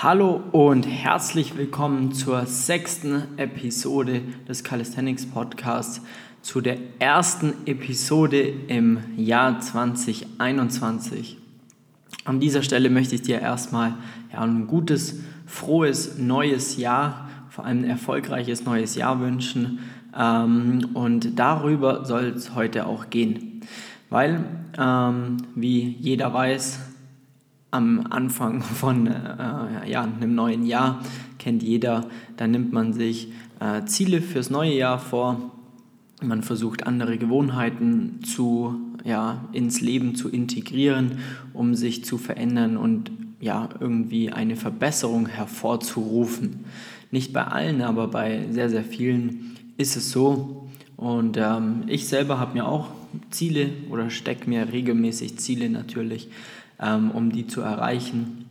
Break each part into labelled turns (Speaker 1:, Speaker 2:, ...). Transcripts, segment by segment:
Speaker 1: Hallo und herzlich willkommen zur sechsten Episode des Calisthenics Podcasts, zu der ersten Episode im Jahr 2021. An dieser Stelle möchte ich dir erstmal ja, ein gutes, frohes neues Jahr, vor allem ein erfolgreiches neues Jahr wünschen. Ähm, und darüber soll es heute auch gehen, weil, ähm, wie jeder weiß, am Anfang von äh, ja, einem neuen Jahr, kennt jeder, da nimmt man sich äh, Ziele fürs neue Jahr vor, man versucht andere Gewohnheiten zu, ja, ins Leben zu integrieren, um sich zu verändern und ja, irgendwie eine Verbesserung hervorzurufen. Nicht bei allen, aber bei sehr, sehr vielen ist es so. Und ähm, ich selber habe mir auch Ziele oder stecke mir regelmäßig Ziele natürlich ähm, um die zu erreichen.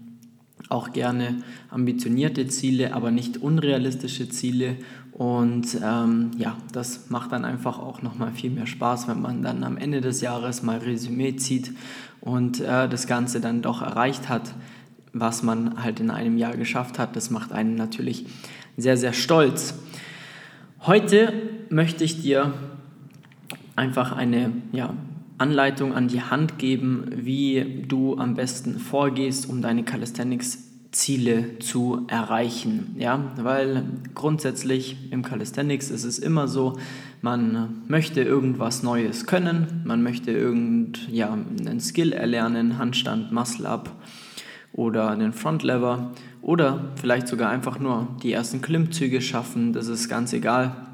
Speaker 1: Auch gerne ambitionierte Ziele, aber nicht unrealistische Ziele. Und ähm, ja, das macht dann einfach auch nochmal viel mehr Spaß, wenn man dann am Ende des Jahres mal Resümee zieht und äh, das Ganze dann doch erreicht hat, was man halt in einem Jahr geschafft hat. Das macht einen natürlich sehr, sehr stolz. Heute möchte ich dir einfach eine ja, Anleitung an die Hand geben, wie du am besten vorgehst, um deine Calisthenics-Ziele zu erreichen. Ja, weil grundsätzlich im Calisthenics ist es immer so, man möchte irgendwas Neues können, man möchte irgend, ja, Skill erlernen, Handstand, Muscle-Up oder einen Front-Lever oder vielleicht sogar einfach nur die ersten Klimmzüge schaffen, das ist ganz egal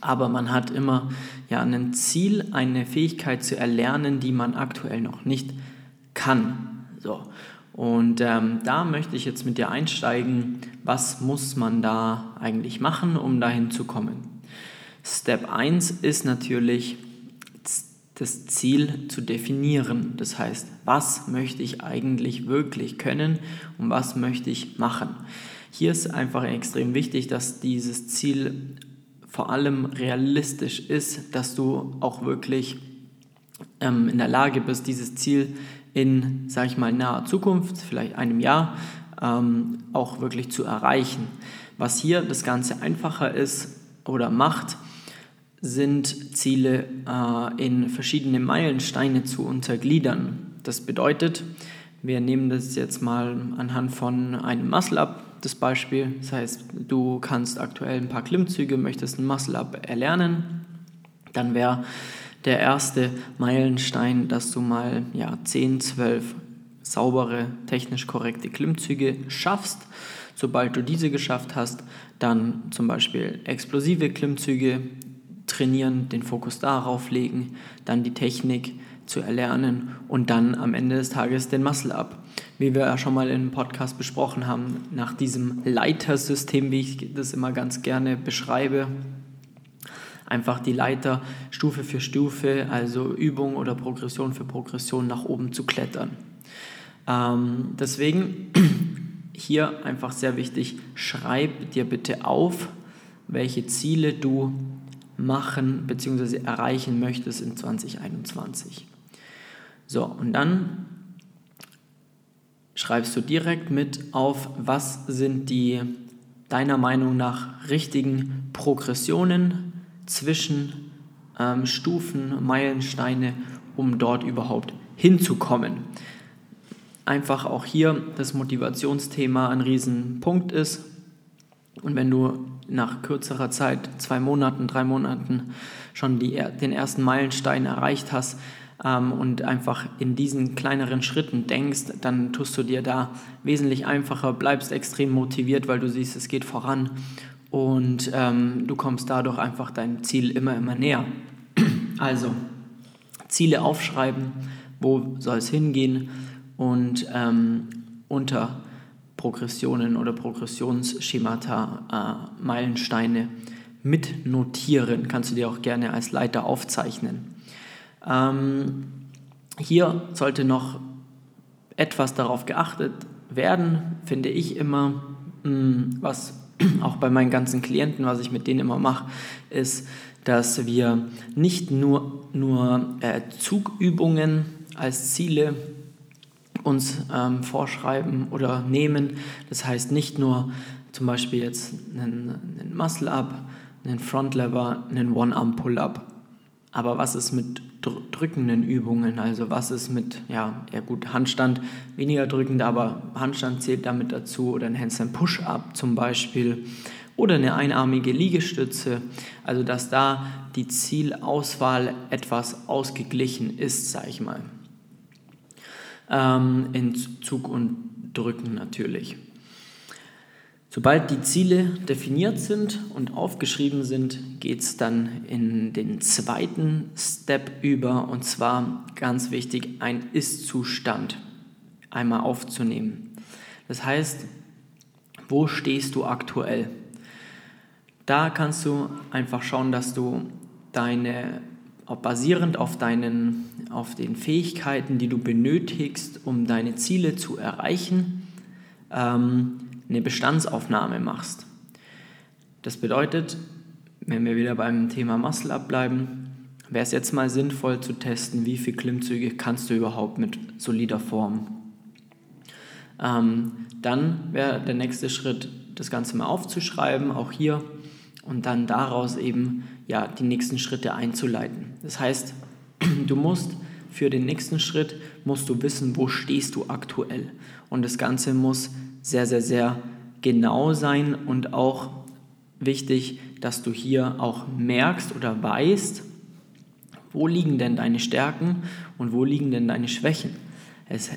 Speaker 1: aber man hat immer ja ein Ziel, eine Fähigkeit zu erlernen, die man aktuell noch nicht kann. So. Und ähm, da möchte ich jetzt mit dir einsteigen, was muss man da eigentlich machen, um dahin zu kommen. Step 1 ist natürlich das Ziel zu definieren. Das heißt, was möchte ich eigentlich wirklich können und was möchte ich machen. Hier ist einfach extrem wichtig, dass dieses Ziel vor allem realistisch ist, dass du auch wirklich ähm, in der Lage bist, dieses Ziel in, sage ich mal, naher Zukunft, vielleicht einem Jahr, ähm, auch wirklich zu erreichen. Was hier das Ganze einfacher ist oder macht, sind Ziele äh, in verschiedene Meilensteine zu untergliedern. Das bedeutet, wir nehmen das jetzt mal anhand von einem Muscle-Up das Beispiel. Das heißt, du kannst aktuell ein paar Klimmzüge, möchtest ein Muscle-Up erlernen. Dann wäre der erste Meilenstein, dass du mal ja, 10, 12 saubere, technisch korrekte Klimmzüge schaffst. Sobald du diese geschafft hast, dann zum Beispiel explosive Klimmzüge trainieren, den Fokus darauf legen, dann die Technik zu erlernen und dann am Ende des Tages den Muscle Up. Wie wir ja schon mal im Podcast besprochen haben, nach diesem Leitersystem, wie ich das immer ganz gerne beschreibe, einfach die Leiter Stufe für Stufe, also Übung oder Progression für Progression nach oben zu klettern. Ähm, deswegen hier einfach sehr wichtig, schreib dir bitte auf, welche Ziele du machen bzw. erreichen möchtest in 2021. So, und dann schreibst du direkt mit auf, was sind die deiner Meinung nach richtigen Progressionen zwischen ähm, Stufen, Meilensteine, um dort überhaupt hinzukommen. Einfach auch hier das Motivationsthema ein Riesenpunkt ist. Und wenn du nach kürzerer Zeit, zwei Monaten, drei Monaten, schon die, den ersten Meilenstein erreicht hast, ähm, und einfach in diesen kleineren Schritten denkst, dann tust du dir da wesentlich einfacher, bleibst extrem motiviert, weil du siehst, es geht voran und ähm, du kommst dadurch einfach deinem Ziel immer, immer näher. Also Ziele aufschreiben, wo soll es hingehen und ähm, unter Progressionen oder Progressionsschemata, äh, Meilensteine mitnotieren. Kannst du dir auch gerne als Leiter aufzeichnen. Ähm, hier sollte noch etwas darauf geachtet werden, finde ich immer, mm, was auch bei meinen ganzen Klienten, was ich mit denen immer mache, ist, dass wir nicht nur, nur äh, Zugübungen als Ziele uns ähm, vorschreiben oder nehmen. Das heißt nicht nur zum Beispiel jetzt einen, einen Muscle-Up, einen Front-Lever, einen One-Arm-Pull-Up. Aber was ist mit drückenden Übungen? Also was ist mit, ja, ja gut, Handstand weniger drückend, aber Handstand zählt damit dazu oder ein Handstand Push-Up zum Beispiel oder eine einarmige Liegestütze. Also dass da die Zielauswahl etwas ausgeglichen ist, sage ich mal. Ähm, in Zug und Drücken natürlich. Sobald die Ziele definiert sind und aufgeschrieben sind, geht es dann in den zweiten Step über und zwar ganz wichtig, ein Ist-Zustand einmal aufzunehmen. Das heißt, wo stehst du aktuell? Da kannst du einfach schauen, dass du deine, basierend auf, deinen, auf den Fähigkeiten, die du benötigst, um deine Ziele zu erreichen, ähm, eine Bestandsaufnahme machst. Das bedeutet, wenn wir wieder beim Thema Muscle abbleiben, wäre es jetzt mal sinnvoll zu testen, wie viele Klimmzüge kannst du überhaupt mit solider Form. Ähm, dann wäre der nächste Schritt, das Ganze mal aufzuschreiben, auch hier, und dann daraus eben ja, die nächsten Schritte einzuleiten. Das heißt, du musst für den nächsten Schritt musst du wissen, wo stehst du aktuell. Und das Ganze muss sehr, sehr, sehr genau sein und auch wichtig, dass du hier auch merkst oder weißt, wo liegen denn deine Stärken und wo liegen denn deine Schwächen. Es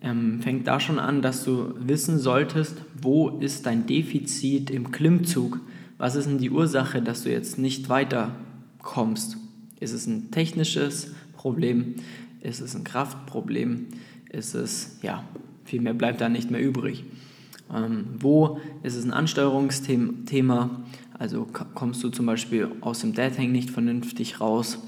Speaker 1: ähm, fängt da schon an, dass du wissen solltest, wo ist dein Defizit im Klimmzug. Was ist denn die Ursache, dass du jetzt nicht weiterkommst? Ist es ein technisches Problem? Ist es ein Kraftproblem? Ist es, ja, viel mehr bleibt da nicht mehr übrig. Ähm, wo ist es ein Ansteuerungsthema? Also kommst du zum Beispiel aus dem Dead Hang nicht vernünftig raus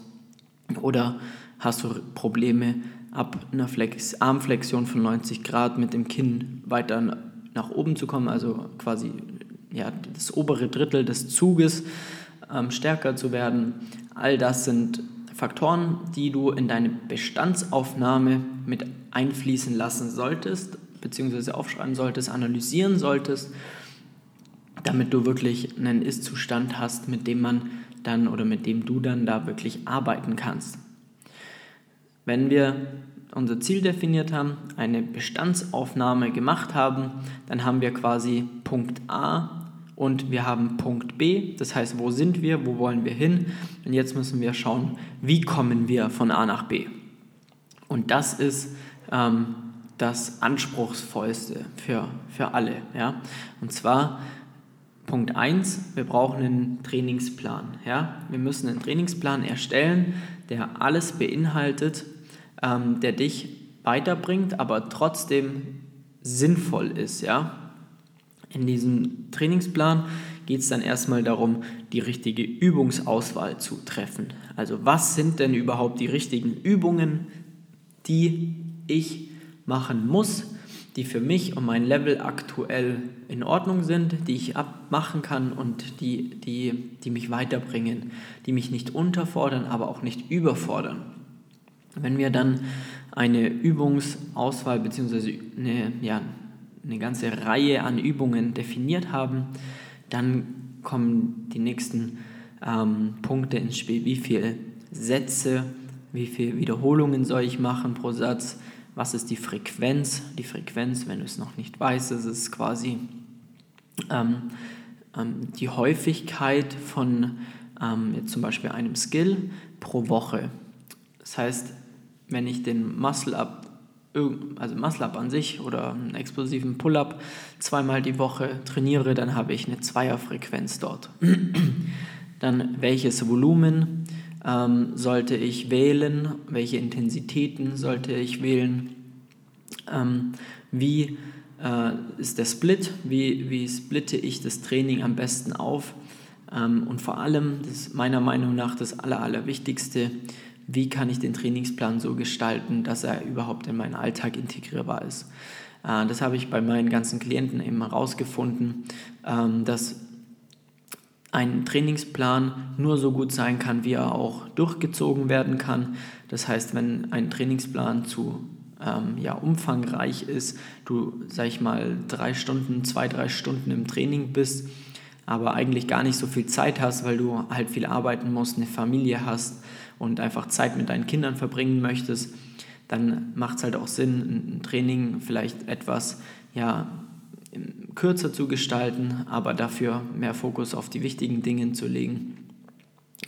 Speaker 1: oder hast du Probleme ab einer Flex Armflexion von 90 Grad mit dem Kinn weiter nach oben zu kommen, also quasi ja, das obere Drittel des Zuges ähm, stärker zu werden. All das sind Faktoren, die du in deine Bestandsaufnahme mit einfließen lassen solltest, beziehungsweise aufschreiben solltest, analysieren solltest, damit du wirklich einen Ist-Zustand hast, mit dem man dann oder mit dem du dann da wirklich arbeiten kannst. Wenn wir unser Ziel definiert haben, eine Bestandsaufnahme gemacht haben, dann haben wir quasi Punkt A und wir haben Punkt B, das heißt, wo sind wir, wo wollen wir hin? Und jetzt müssen wir schauen, wie kommen wir von A nach B. Und das ist ähm, das Anspruchsvollste für, für alle. Ja? Und zwar Punkt 1, wir brauchen einen Trainingsplan. Ja? Wir müssen einen Trainingsplan erstellen, der alles beinhaltet, ähm, der dich weiterbringt, aber trotzdem sinnvoll ist. Ja? In diesem Trainingsplan geht es dann erstmal darum, die richtige Übungsauswahl zu treffen. Also was sind denn überhaupt die richtigen Übungen, die ich machen muss, die für mich und mein Level aktuell in Ordnung sind, die ich abmachen kann und die, die, die mich weiterbringen, die mich nicht unterfordern, aber auch nicht überfordern. Wenn wir dann eine Übungsauswahl bzw. Eine, ja, eine ganze Reihe an Übungen definiert haben, dann kommen die nächsten ähm, Punkte ins Spiel. Wie viele Sätze, wie viele Wiederholungen soll ich machen pro Satz? Was ist die Frequenz? Die Frequenz, wenn du es noch nicht weißt, ist quasi ähm, ähm, die Häufigkeit von ähm, jetzt zum Beispiel einem Skill pro Woche. Das heißt, wenn ich den Muscle-Up also Muscle-Up an sich oder einen explosiven Pull-Up zweimal die Woche trainiere, dann habe ich eine Zweierfrequenz dort. dann welches Volumen ähm, sollte ich wählen, welche Intensitäten sollte ich wählen, ähm, wie äh, ist der Split, wie, wie splitte ich das Training am besten auf? Ähm, und vor allem, das ist meiner Meinung nach das Aller, Allerwichtigste, wie kann ich den Trainingsplan so gestalten, dass er überhaupt in meinen Alltag integrierbar ist. Äh, das habe ich bei meinen ganzen Klienten eben herausgefunden, ähm, dass ein Trainingsplan nur so gut sein kann, wie er auch durchgezogen werden kann. Das heißt, wenn ein Trainingsplan zu ähm, ja, umfangreich ist, du, sag ich mal, drei Stunden, zwei, drei Stunden im Training bist, aber eigentlich gar nicht so viel Zeit hast, weil du halt viel arbeiten musst, eine Familie hast und einfach Zeit mit deinen Kindern verbringen möchtest, dann macht es halt auch Sinn, ein Training vielleicht etwas ja, kürzer zu gestalten, aber dafür mehr Fokus auf die wichtigen Dinge zu legen.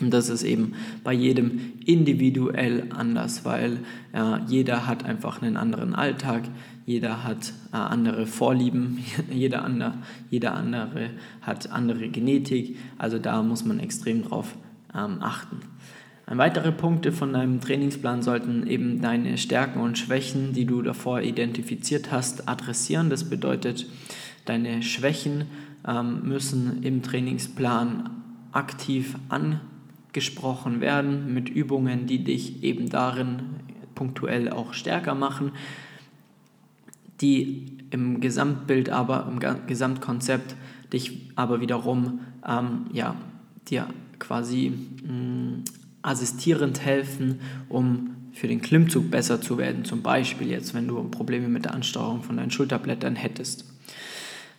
Speaker 1: Und das ist eben bei jedem individuell anders, weil äh, jeder hat einfach einen anderen Alltag, jeder hat äh, andere Vorlieben, jeder andere, jeder andere hat andere Genetik. Also da muss man extrem drauf ähm, achten. Weitere Punkte von deinem Trainingsplan sollten eben deine Stärken und Schwächen, die du davor identifiziert hast, adressieren. Das bedeutet, deine Schwächen ähm, müssen im Trainingsplan aktiv angesprochen werden mit Übungen, die dich eben darin punktuell auch stärker machen, die im Gesamtbild aber, im Gesamtkonzept dich aber wiederum ähm, ja, dir quasi mh, mm, assistierend helfen, um für den Klimmzug besser zu werden. Zum Beispiel jetzt, wenn du Probleme mit der Ansteuerung von deinen Schulterblättern hättest.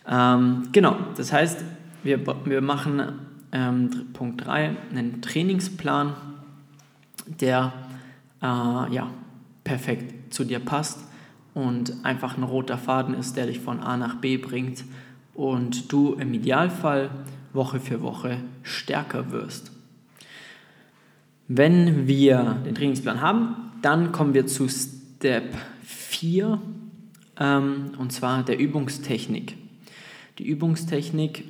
Speaker 1: Ähm, genau, das heißt, wir, wir machen ähm, Punkt 3 einen Trainingsplan, der äh, ja, perfekt zu dir passt und einfach ein roter Faden ist, der dich von A nach B bringt und du im Idealfall Woche für Woche stärker wirst. Wenn wir den Trainingsplan haben, dann kommen wir zu Step 4 ähm, und zwar der Übungstechnik. Die Übungstechnik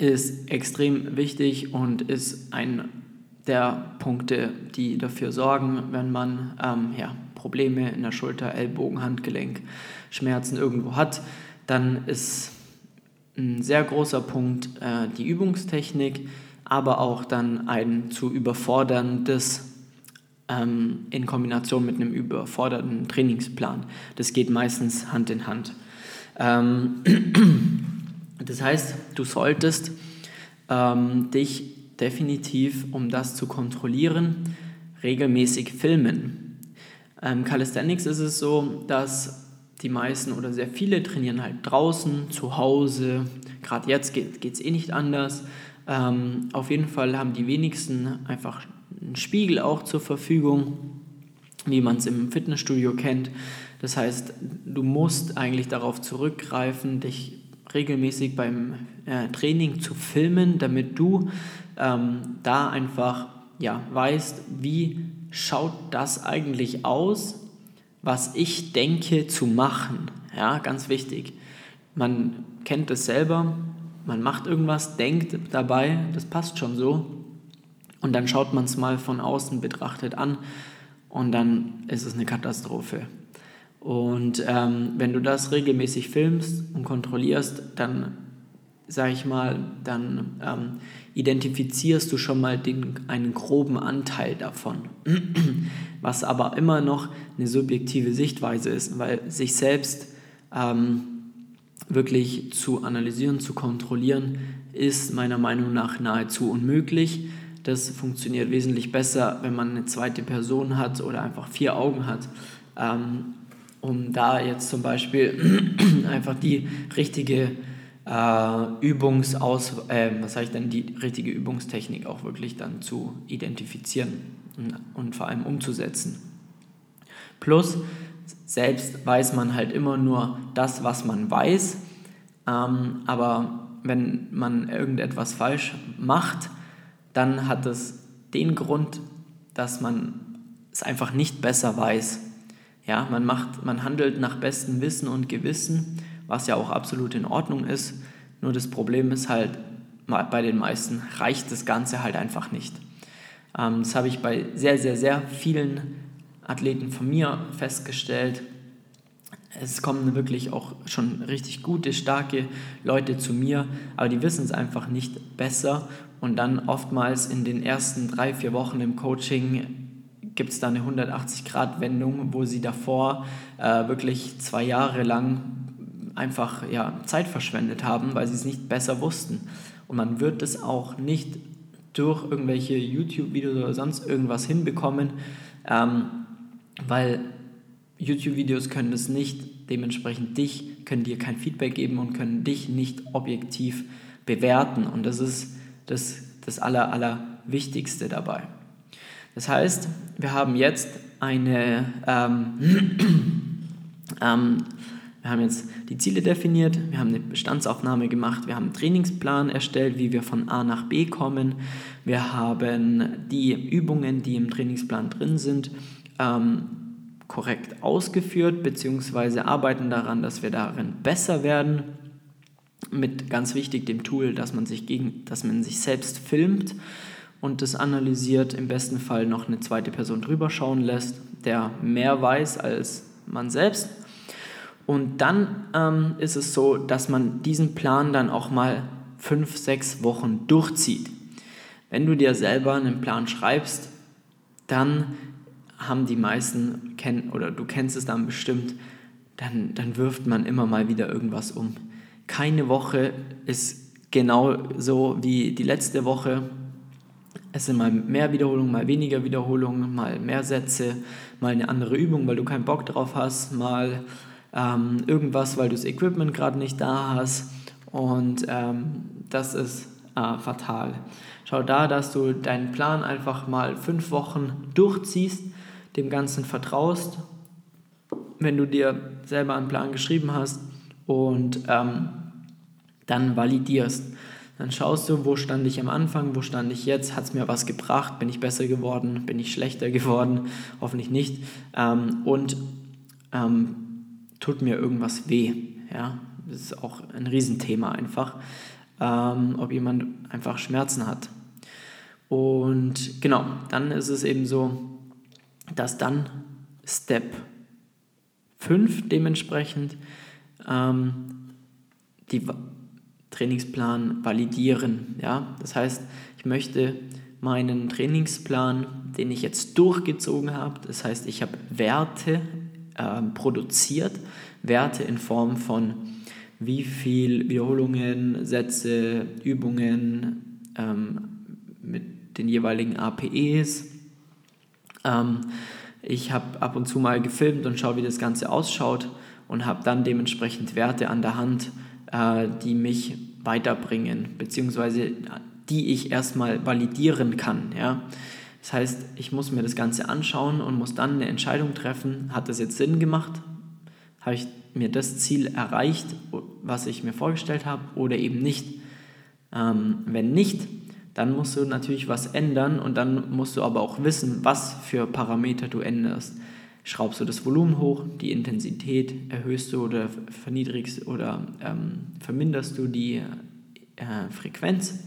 Speaker 1: ist extrem wichtig und ist ein der Punkte, die dafür sorgen, wenn man ähm, ja, Probleme in der Schulter, Ellbogen, Handgelenk, Schmerzen irgendwo hat, dann ist ein sehr großer Punkt äh, die Übungstechnik aber auch dann ein zu überforderndes ähm, in Kombination mit einem überfordernden Trainingsplan. Das geht meistens Hand in Hand. Ähm, das heißt, du solltest ähm, dich definitiv, um das zu kontrollieren, regelmäßig filmen. Ähm, Calisthenics ist es so, dass die meisten oder sehr viele trainieren halt draußen, zu Hause. Gerade jetzt geht es eh nicht anders. Ähm, auf jeden Fall haben die wenigsten einfach einen Spiegel auch zur Verfügung, wie man es im Fitnessstudio kennt. Das heißt, du musst eigentlich darauf zurückgreifen, dich regelmäßig beim äh, Training zu filmen, damit du ähm, da einfach ja, weißt, wie schaut das eigentlich aus, was ich denke zu machen. Ja, ganz wichtig. Man kennt es selber, man macht irgendwas, denkt dabei, das passt schon so. Und dann schaut man es mal von außen betrachtet an und dann ist es eine Katastrophe. Und ähm, wenn du das regelmäßig filmst und kontrollierst, dann, sag ich mal, dann ähm, identifizierst du schon mal den, einen groben Anteil davon. Was aber immer noch eine subjektive Sichtweise ist, weil sich selbst ähm, wirklich zu analysieren, zu kontrollieren, ist meiner Meinung nach nahezu unmöglich. Das funktioniert wesentlich besser, wenn man eine zweite Person hat oder einfach vier Augen hat, ähm, um da jetzt zum Beispiel einfach die richtige äh, Übungsaus, äh, was ich denn, die richtige Übungstechnik auch wirklich dann zu identifizieren und, und vor allem umzusetzen. Plus, selbst weiß man halt immer nur das, was man weiß. Ähm, aber wenn man irgendetwas falsch macht, dann hat es den Grund, dass man es einfach nicht besser weiß. Ja, man, macht, man handelt nach bestem Wissen und Gewissen, was ja auch absolut in Ordnung ist. Nur das Problem ist halt, bei den meisten reicht das Ganze halt einfach nicht. Ähm, das habe ich bei sehr, sehr, sehr vielen Athleten von mir festgestellt. Es kommen wirklich auch schon richtig gute, starke Leute zu mir, aber die wissen es einfach nicht besser. Und dann oftmals in den ersten drei, vier Wochen im Coaching gibt es da eine 180-Grad-Wendung, wo sie davor äh, wirklich zwei Jahre lang einfach ja, Zeit verschwendet haben, weil sie es nicht besser wussten. Und man wird es auch nicht durch irgendwelche YouTube-Videos oder sonst irgendwas hinbekommen, ähm, weil YouTube-Videos können es nicht, dementsprechend dich, können dir kein Feedback geben und können dich nicht objektiv bewerten. Und das ist das, das Aller, Allerwichtigste dabei. Das heißt, wir haben jetzt eine, ähm, ähm, wir haben jetzt die Ziele definiert, wir haben eine Bestandsaufnahme gemacht, wir haben einen Trainingsplan erstellt, wie wir von A nach B kommen, wir haben die Übungen, die im Trainingsplan drin sind, ähm, korrekt ausgeführt, beziehungsweise arbeiten daran, dass wir darin besser werden. Mit ganz wichtig dem Tool, dass man sich, gegen, dass man sich selbst filmt und das analysiert, im besten Fall noch eine zweite Person drüber schauen lässt, der mehr weiß als man selbst. Und dann ähm, ist es so, dass man diesen Plan dann auch mal fünf, sechs Wochen durchzieht. Wenn du dir selber einen Plan schreibst, dann haben die meisten, kenn, oder du kennst es dann bestimmt, dann, dann wirft man immer mal wieder irgendwas um. Keine Woche ist genau so wie die letzte Woche es sind mal mehr Wiederholungen, mal weniger Wiederholungen, mal mehr Sätze, mal eine andere Übung, weil du keinen Bock drauf hast, mal ähm, irgendwas, weil du das Equipment gerade nicht da hast. Und ähm, das ist äh, fatal. Schau da, dass du deinen Plan einfach mal fünf Wochen durchziehst, dem Ganzen vertraust, wenn du dir selber einen Plan geschrieben hast und ähm, dann validierst. Dann schaust du, wo stand ich am Anfang, wo stand ich jetzt, hat es mir was gebracht, bin ich besser geworden, bin ich schlechter geworden, hoffentlich nicht. Ähm, und ähm, tut mir irgendwas weh. Ja? Das ist auch ein Riesenthema einfach, ähm, ob jemand einfach Schmerzen hat. Und genau, dann ist es eben so, dass dann Step 5 dementsprechend ähm, die Trainingsplan validieren. Ja? Das heißt, ich möchte meinen Trainingsplan, den ich jetzt durchgezogen habe, das heißt, ich habe Werte äh, produziert, Werte in Form von wie viel Wiederholungen, Sätze, Übungen ähm, mit den jeweiligen APEs. Ähm, ich habe ab und zu mal gefilmt und schaue, wie das Ganze ausschaut und habe dann dementsprechend Werte an der Hand, äh, die mich weiterbringen, beziehungsweise die ich erstmal validieren kann. Ja? Das heißt, ich muss mir das Ganze anschauen und muss dann eine Entscheidung treffen, hat das jetzt Sinn gemacht? Habe ich mir das Ziel erreicht, was ich mir vorgestellt habe, oder eben nicht? Ähm, wenn nicht, dann musst du natürlich was ändern und dann musst du aber auch wissen, was für Parameter du änderst schraubst du das Volumen hoch, die Intensität erhöhst du oder verniedrigst oder ähm, verminderst du die äh, Frequenz.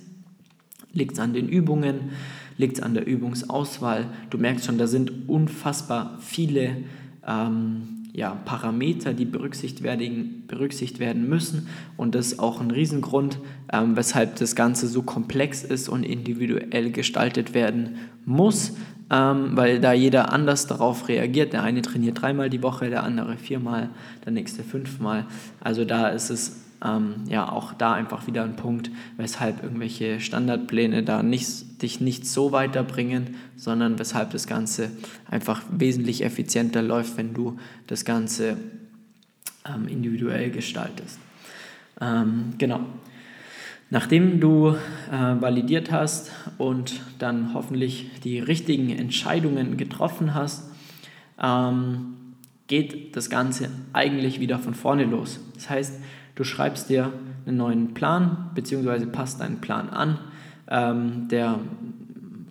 Speaker 1: Liegt es an den Übungen, liegt es an der Übungsauswahl. Du merkst schon, da sind unfassbar viele ähm, ja, Parameter, die berücksichtigt werden, berücksichtigt werden müssen. Und das ist auch ein Riesengrund, ähm, weshalb das Ganze so komplex ist und individuell gestaltet werden muss, ähm, weil da jeder anders darauf reagiert. Der eine trainiert dreimal die Woche, der andere viermal, der nächste fünfmal. Also da ist es ähm, ja auch da einfach wieder ein Punkt, weshalb irgendwelche Standardpläne da nicht, dich nicht so weiterbringen, sondern weshalb das Ganze einfach wesentlich effizienter läuft, wenn du das Ganze ähm, individuell gestaltest. Ähm, genau. Nachdem du äh, validiert hast und dann hoffentlich die richtigen Entscheidungen getroffen hast, ähm, geht das Ganze eigentlich wieder von vorne los. Das heißt, du schreibst dir einen neuen Plan bzw. passt deinen Plan an, ähm, der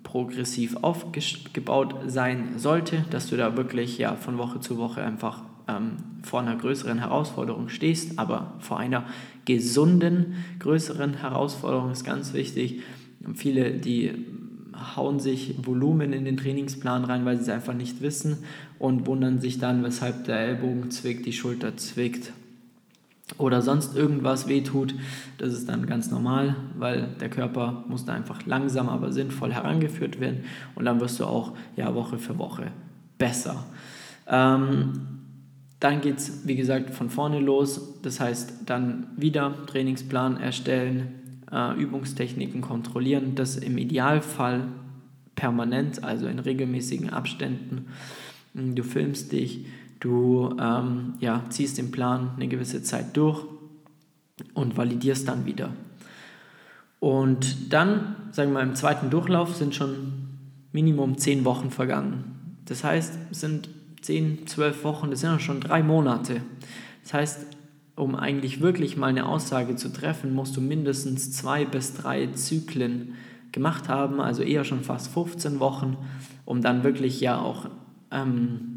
Speaker 1: progressiv aufgebaut sein sollte, dass du da wirklich ja, von Woche zu Woche einfach ähm, vor einer größeren Herausforderung stehst, aber vor einer gesunden, größeren Herausforderung ist ganz wichtig. Viele, die hauen sich Volumen in den Trainingsplan rein, weil sie es einfach nicht wissen und wundern sich dann, weshalb der Ellbogen zwickt, die Schulter zwickt oder sonst irgendwas wehtut. Das ist dann ganz normal, weil der Körper muss da einfach langsam, aber sinnvoll herangeführt werden und dann wirst du auch ja, Woche für Woche besser. Ähm, dann geht es, wie gesagt, von vorne los. Das heißt, dann wieder Trainingsplan erstellen, äh, Übungstechniken kontrollieren. Das im Idealfall permanent, also in regelmäßigen Abständen. Du filmst dich, Du ähm, ja, ziehst den Plan eine gewisse Zeit durch und validierst dann wieder. Und dann, sagen wir mal, im zweiten Durchlauf sind schon Minimum zehn Wochen vergangen. Das heißt, sind zehn, zwölf Wochen, das sind ja schon drei Monate. Das heißt, um eigentlich wirklich mal eine Aussage zu treffen, musst du mindestens zwei bis drei Zyklen gemacht haben, also eher schon fast 15 Wochen, um dann wirklich ja auch ähm,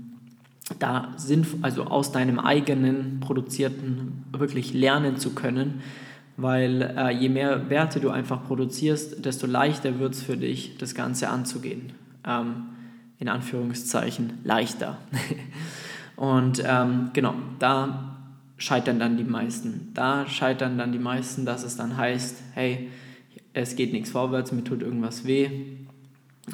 Speaker 1: da sinnvoll, also aus deinem eigenen produzierten wirklich lernen zu können, weil äh, je mehr Werte du einfach produzierst, desto leichter wird es für dich, das Ganze anzugehen. Ähm, in Anführungszeichen leichter. Und ähm, genau, da scheitern dann die meisten. Da scheitern dann die meisten, dass es dann heißt, hey, es geht nichts vorwärts, mir tut irgendwas weh,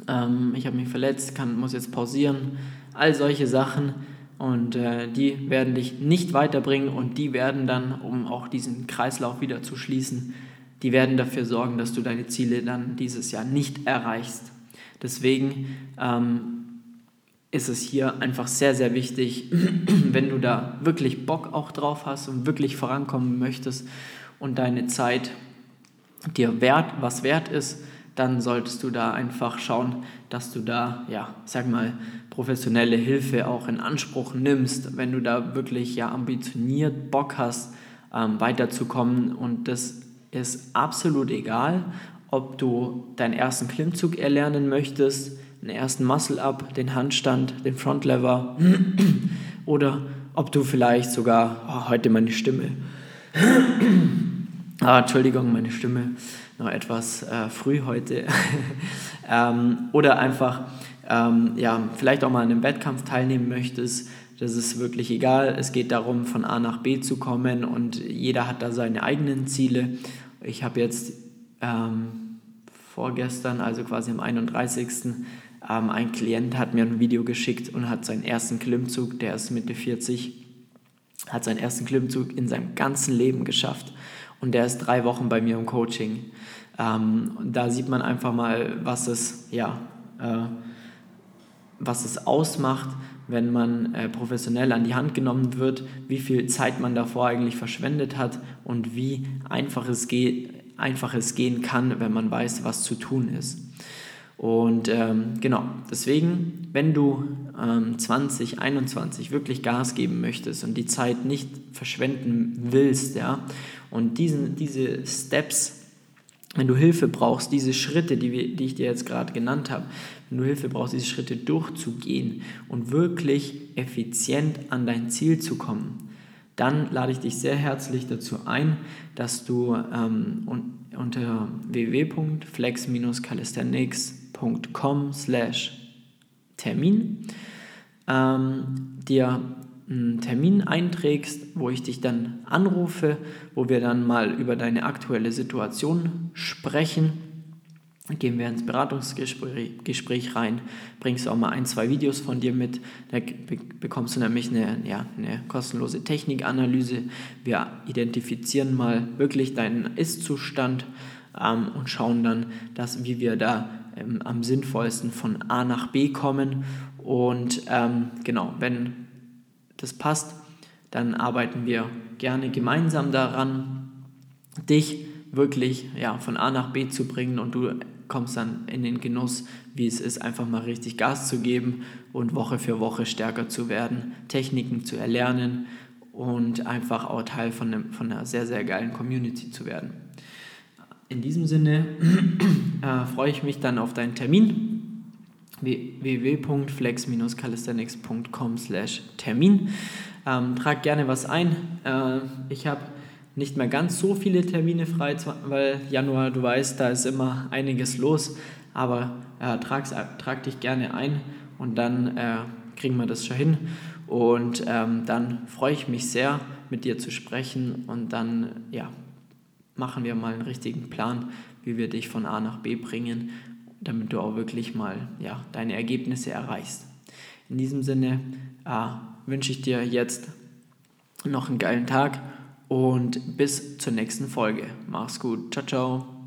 Speaker 1: ähm, ich habe mich verletzt, kann, muss jetzt pausieren, all solche Sachen. Und äh, die werden dich nicht weiterbringen und die werden dann, um auch diesen Kreislauf wieder zu schließen, die werden dafür sorgen, dass du deine Ziele dann dieses Jahr nicht erreichst. Deswegen ähm, ist es hier einfach sehr, sehr wichtig, wenn du da wirklich Bock auch drauf hast und wirklich vorankommen möchtest und deine Zeit dir wert, was wert ist, dann solltest du da einfach schauen, dass du da, ja, sag mal, professionelle Hilfe auch in Anspruch nimmst, wenn du da wirklich ja ambitioniert Bock hast, ähm, weiterzukommen. Und das ist absolut egal, ob du deinen ersten Klimmzug erlernen möchtest, den ersten Muscle-Up, den Handstand, den Frontlever oder ob du vielleicht sogar, oh, heute meine Stimme, ah, Entschuldigung, meine Stimme, noch etwas äh, früh heute. ähm, oder einfach ähm, ja, vielleicht auch mal an einem Wettkampf teilnehmen möchtest. Das ist wirklich egal. Es geht darum, von A nach B zu kommen und jeder hat da seine eigenen Ziele. Ich habe jetzt ähm, vorgestern, also quasi am 31. Ähm, ein Klient hat mir ein Video geschickt und hat seinen ersten Klimmzug, der ist Mitte 40, hat seinen ersten Klimmzug in seinem ganzen Leben geschafft und der ist drei Wochen bei mir im Coaching. Ähm, da sieht man einfach mal, was es, ja, äh, was es ausmacht, wenn man äh, professionell an die Hand genommen wird, wie viel Zeit man davor eigentlich verschwendet hat und wie einfach es, geht, einfach es gehen kann, wenn man weiß, was zu tun ist. Und ähm, genau, deswegen, wenn du ähm, 2021 wirklich Gas geben möchtest und die Zeit nicht verschwenden willst, ja, und diesen, diese Steps, wenn du Hilfe brauchst, diese Schritte, die, wir, die ich dir jetzt gerade genannt habe, wenn du Hilfe brauchst, diese Schritte durchzugehen und wirklich effizient an dein Ziel zu kommen, dann lade ich dich sehr herzlich dazu ein, dass du ähm, unter www.flex-calisthenics.com slash Termin ähm, dir einen Termin einträgst, wo ich dich dann anrufe, wo wir dann mal über deine aktuelle Situation sprechen. Gehen wir ins Beratungsgespräch rein, bringst auch mal ein, zwei Videos von dir mit, da bekommst du nämlich eine, ja, eine kostenlose Technikanalyse. Wir identifizieren mal wirklich deinen Ist-Zustand ähm, und schauen dann, dass, wie wir da ähm, am sinnvollsten von A nach B kommen. Und ähm, genau, wenn das passt, dann arbeiten wir gerne gemeinsam daran, dich wirklich ja, von A nach B zu bringen und du kommst dann in den Genuss, wie es ist, einfach mal richtig Gas zu geben und Woche für Woche stärker zu werden, Techniken zu erlernen und einfach auch Teil von, einem, von einer sehr, sehr geilen Community zu werden. In diesem Sinne äh, freue ich mich dann auf deinen Termin www.flex-calisthenics.com Termin. Ähm, trag gerne was ein. Äh, ich habe nicht mehr ganz so viele Termine frei, weil Januar, du weißt, da ist immer einiges los, aber äh, trag, trag dich gerne ein und dann äh, kriegen wir das schon hin. Und ähm, dann freue ich mich sehr, mit dir zu sprechen und dann ja, machen wir mal einen richtigen Plan, wie wir dich von A nach B bringen damit du auch wirklich mal ja, deine Ergebnisse erreichst. In diesem Sinne äh, wünsche ich dir jetzt noch einen geilen Tag und bis zur nächsten Folge. Mach's gut. Ciao, ciao.